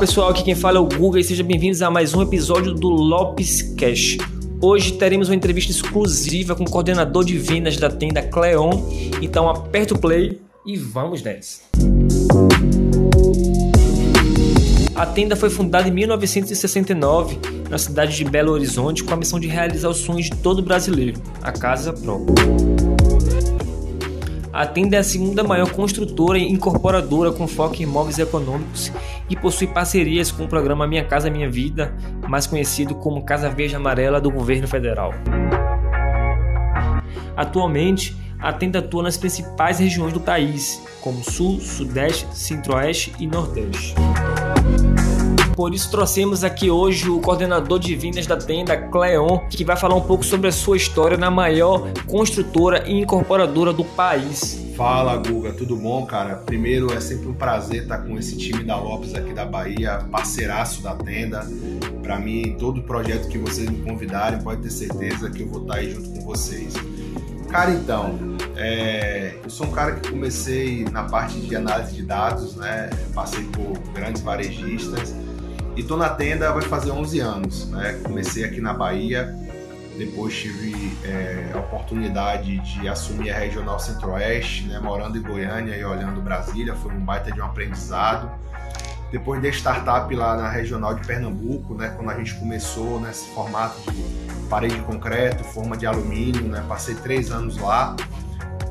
pessoal, aqui quem fala é o Guga e sejam bem-vindos a mais um episódio do Lopes Cash. Hoje teremos uma entrevista exclusiva com o coordenador de vendas da tenda Cleon. Então aperta o play e vamos nessa. A tenda foi fundada em 1969 na cidade de Belo Horizonte com a missão de realizar os sonhos de todo brasileiro, a casa própria. A Tenda é a segunda maior construtora e incorporadora com foco em imóveis econômicos e possui parcerias com o programa Minha Casa Minha Vida, mais conhecido como Casa Verde Amarela do governo federal. Atualmente, a Tenda atua nas principais regiões do país, como Sul, Sudeste, Centro-Oeste e Nordeste. Por isso trouxemos aqui hoje o coordenador de vendas da tenda, Cleon, que vai falar um pouco sobre a sua história na maior construtora e incorporadora do país. Fala Guga, tudo bom, cara? Primeiro é sempre um prazer estar com esse time da Lopes aqui da Bahia, parceiraço da tenda. Para mim, todo projeto que vocês me convidarem, pode ter certeza que eu vou estar aí junto com vocês. Cara, então, é, eu sou um cara que comecei na parte de análise de dados, né? Passei por grandes varejistas e tô na tenda vai fazer 11 anos, né? Comecei aqui na Bahia, depois tive é, a oportunidade de assumir a Regional Centro-Oeste, né? Morando em Goiânia e olhando Brasília, foi um baita de um aprendizado. Depois de startup lá na Regional de Pernambuco, né? Quando a gente começou nesse formato de parede de concreto, forma de alumínio, né? Passei três anos lá.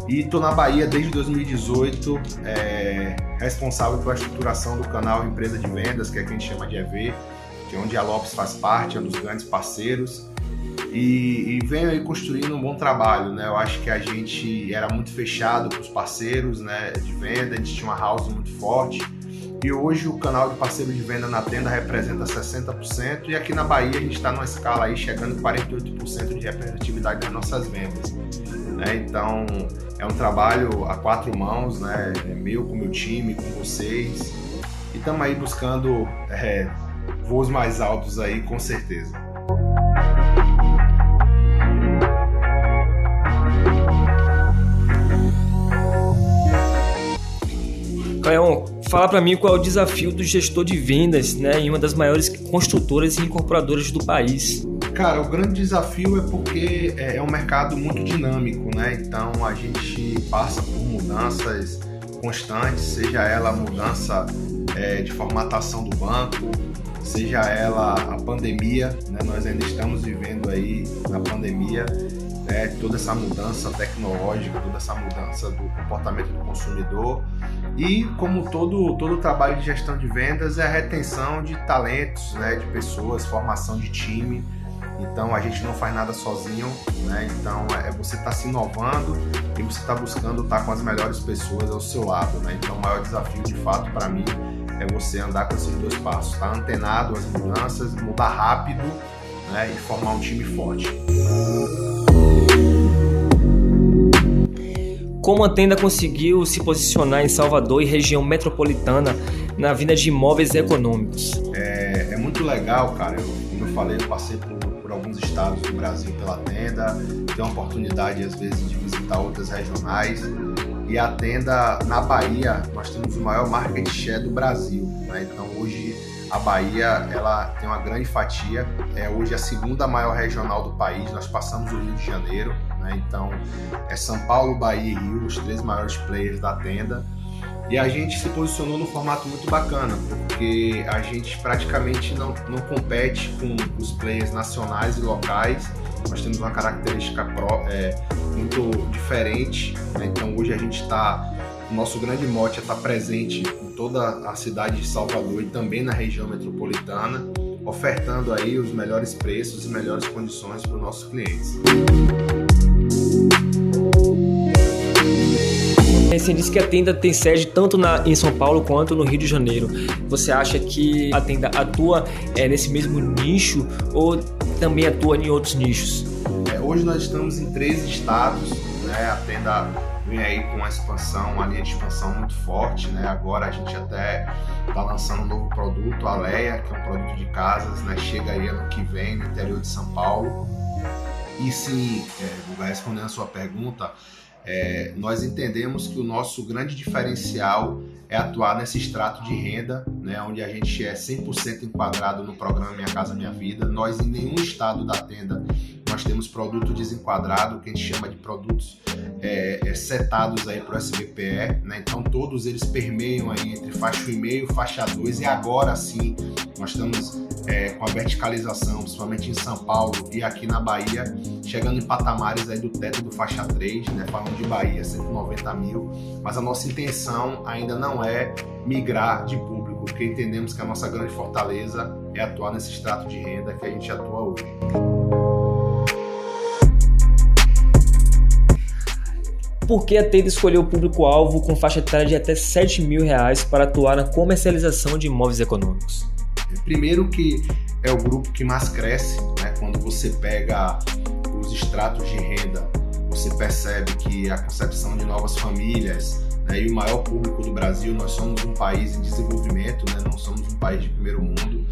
E estou na Bahia desde 2018, é, responsável pela estruturação do canal Empresa de Vendas, que é que a gente chama de EV, que é onde a Lopes faz parte, é um dos grandes parceiros. E, e venho aí construindo um bom trabalho, né? Eu acho que a gente era muito fechado para os parceiros né, de venda, a gente tinha uma house muito forte. E hoje o canal de parceiro de venda na tenda representa 60% e aqui na Bahia a gente está numa escala aí chegando em 48% de representatividade das nossas vendas. Né? Então é um trabalho a quatro mãos, né? É meu com meu time, com vocês. E estamos aí buscando é, voos mais altos aí, com certeza. Cleon, fala para mim qual é o desafio do gestor de vendas né, em uma das maiores construtoras e incorporadoras do país. Cara, o grande desafio é porque é, é um mercado muito dinâmico, né? Então a gente passa por mudanças constantes, seja ela a mudança é, de formatação do banco, seja ela a pandemia, né? nós ainda estamos vivendo aí na pandemia né? toda essa mudança tecnológica, toda essa mudança do comportamento do consumidor e como todo todo trabalho de gestão de vendas é a retenção de talentos, né? de pessoas, formação de time então a gente não faz nada sozinho, né? Então é você estar tá se inovando e você está buscando estar tá com as melhores pessoas ao seu lado, né? Então o maior desafio de fato para mim é você andar com esses dois passos, estar tá antenado às mudanças, mudar rápido, né? E formar um time forte. Como a tenda conseguiu se posicionar em Salvador e região metropolitana na vinda de imóveis econômicos? É, é muito legal, cara. Eu, como eu falei, eu passei por por alguns estados do Brasil pela tenda, tenho a oportunidade às vezes de visitar outras regionais. E a tenda na Bahia, nós temos o maior market share do Brasil. Né? Então hoje a Bahia ela tem uma grande fatia, é hoje a segunda maior regional do país, nós passamos o Rio de Janeiro, né? então é São Paulo, Bahia e Rio, os três maiores players da tenda. E a gente se posicionou num formato muito bacana, porque a gente praticamente não, não compete com os players nacionais e locais. Nós temos uma característica pro, é, muito diferente. Né? Então hoje a gente está. O nosso grande mote é estar tá presente em toda a cidade de Salvador e também na região metropolitana, ofertando aí os melhores preços e melhores condições para os nossos clientes. Você disse que a tenda tem sede tanto na, em São Paulo quanto no Rio de Janeiro. Você acha que a tenda atua é, nesse mesmo nicho ou também atua em outros nichos? É, hoje nós estamos em três estados. Né? A tenda vem aí com uma expansão, uma linha de expansão muito forte. Né? Agora a gente até está lançando um novo produto, a Leia, que é um produto de casas. Né? Chega aí ano que vem no interior de São Paulo. E sim, é, respondendo a sua pergunta, é, nós entendemos que o nosso grande diferencial é atuar nesse extrato de renda, né, onde a gente é 100% enquadrado no programa Minha Casa Minha Vida. Nós, em nenhum estado da tenda, nós temos produto desenquadrado, que a gente chama de produtos é, é, setados aí para o SBPE, né? então todos eles permeiam aí entre faixa 1,5 e faixa 2 e agora sim nós estamos é, com a verticalização, principalmente em São Paulo e aqui na Bahia, chegando em patamares aí do teto do faixa 3, né? falando de Bahia, 190 mil, mas a nossa intenção ainda não é migrar de público, porque entendemos que a nossa grande fortaleza é atuar nesse extrato de renda que a gente atua hoje. por que a Tenda escolheu o público-alvo com faixa etária de até 7 mil reais para atuar na comercialização de imóveis econômicos? Primeiro que é o grupo que mais cresce, né? quando você pega os extratos de renda, você percebe que a concepção de novas famílias né? e o maior público do Brasil, nós somos um país em desenvolvimento, né? não somos um país de primeiro mundo,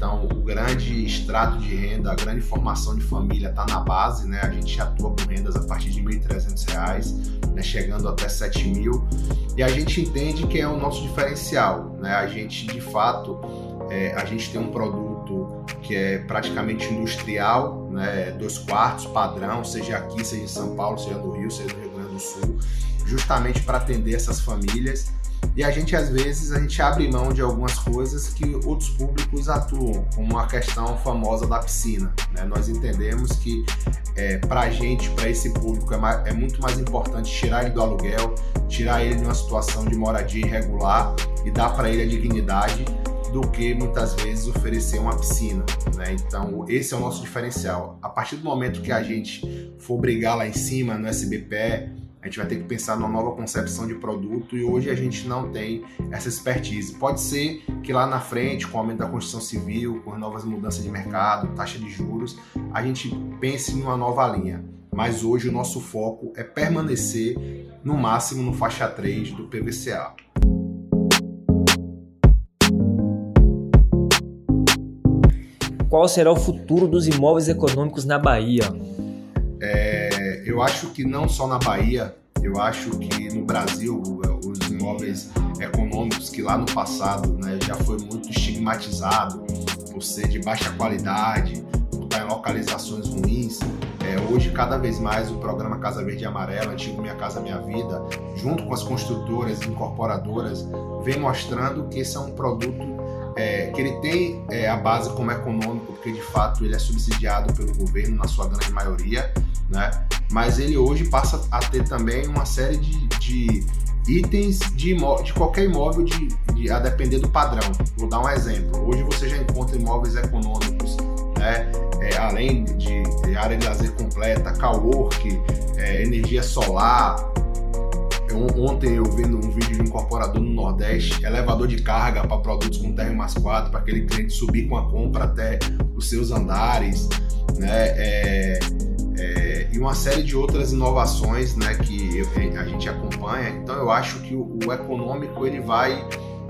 então, o grande extrato de renda, a grande formação de família está na base, né? A gente atua com rendas a partir de R$ 1.300, né? chegando até R$ 7.000. E a gente entende que é o nosso diferencial, né? A gente, de fato, é, a gente tem um produto que é praticamente industrial, né? Dois quartos, padrão, seja aqui, seja em São Paulo, seja no Rio, seja no Rio Grande do Sul, justamente para atender essas famílias e a gente, às vezes, a gente abre mão de algumas coisas que outros públicos atuam, como a questão famosa da piscina. Né? Nós entendemos que é, para a gente, para esse público, é, mais, é, muito mais importante tirar ele do aluguel, tirar ele de uma situação de moradia irregular e dar para ele a dignidade do que muitas vezes oferecer uma piscina. Né? Então, esse é o nosso diferencial. A partir do momento que a gente for brigar lá em cima no SBPE, a gente vai ter que pensar numa nova concepção de produto e hoje a gente não tem essa expertise. Pode ser que lá na frente, com o aumento da construção civil, com novas mudanças de mercado, taxa de juros, a gente pense em uma nova linha. Mas hoje o nosso foco é permanecer no máximo no faixa 3 do PVCA. Qual será o futuro dos imóveis econômicos na Bahia? Eu acho que não só na Bahia, eu acho que no Brasil os imóveis econômicos que lá no passado né, já foi muito estigmatizado por ser de baixa qualidade, por estar em localizações ruins. É, hoje, cada vez mais, o programa Casa Verde e Amarela, antigo Minha Casa Minha Vida, junto com as construtoras e incorporadoras, vem mostrando que esse é um produto é, que ele tem é, a base como econômico, porque de fato ele é subsidiado pelo governo na sua grande maioria, né? Mas ele hoje passa a ter também uma série de, de itens de, imó de qualquer imóvel de, de, a depender do padrão. Vou dar um exemplo. Hoje você já encontra imóveis econômicos, né? É, além de, de, área de lazer completa, cowork, é, energia solar. ontem eu vi um vídeo de um incorporador no Nordeste, elevador de carga para produtos com térreo mais 4, para aquele cliente subir com a compra até os seus andares, né? É, é, e uma série de outras inovações né, que a gente acompanha. Então eu acho que o, o econômico ele vai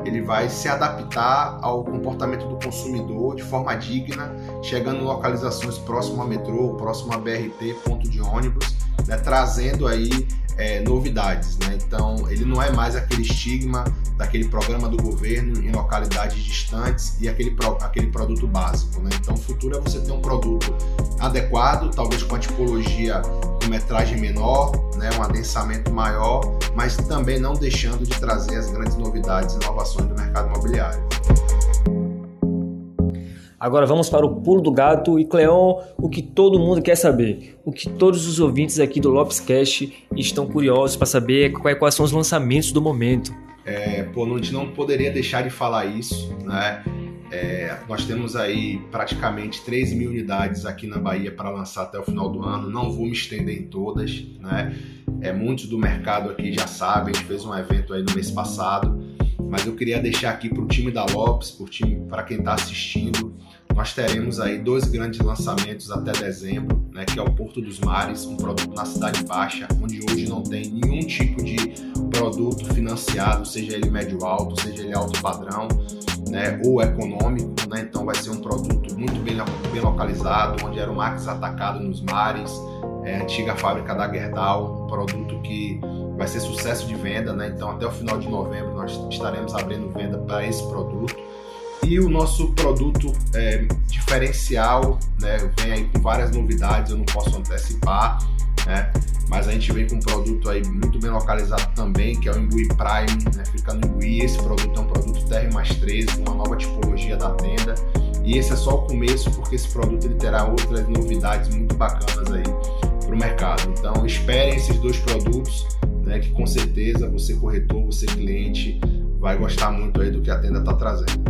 ele vai se adaptar ao comportamento do consumidor de forma digna, chegando em localizações próximo a metrô, próximo a BRT, ponto de ônibus, né, trazendo aí é, novidades. Né? Então, ele não é mais aquele estigma daquele programa do governo em localidades distantes e aquele, pro, aquele produto básico. Né? Então, o futuro é você ter um produto adequado, talvez com a tipologia com metragem menor, né? um adensamento maior, mas também não deixando de trazer as grandes novidades e inovações do mercado imobiliário. Agora vamos para o pulo do gato e Cleon, o que todo mundo quer saber, o que todos os ouvintes aqui do Lopes Cash estão curiosos para saber quais são os lançamentos do momento. É, pô, a gente não poderia deixar de falar isso, né? É, nós temos aí praticamente 3 mil unidades aqui na Bahia para lançar até o final do ano. Não vou me estender em todas, né? É, muitos do mercado aqui já sabem, a gente fez um evento aí no mês passado, mas eu queria deixar aqui para o time da Lopes, para quem está assistindo, nós teremos aí dois grandes lançamentos até dezembro, né, que é o Porto dos Mares, um produto na Cidade Baixa, onde hoje não tem nenhum tipo de produto financiado, seja ele médio alto, seja ele alto padrão, né, ou econômico, né, então vai ser um produto muito bem, bem localizado, onde era o Max atacado nos mares, é, antiga fábrica da Gerdau, um produto que vai ser sucesso de venda, né? Então até o final de novembro nós estaremos abrindo venda para esse produto. E o nosso produto é, diferencial, né? Vem aí com várias novidades, eu não posso antecipar, né? Mas a gente vem com um produto aí muito bem localizado também, que é o Imbuí Prime, né? Fica no Imbuí. Esse produto é um produto TR mais 13, uma nova tipologia da tenda. E esse é só o começo, porque esse produto ele terá outras novidades muito bacanas aí para o mercado. Então esperem esses dois produtos, né? Que com certeza você corretor, você cliente vai gostar muito aí do que a tenda está trazendo.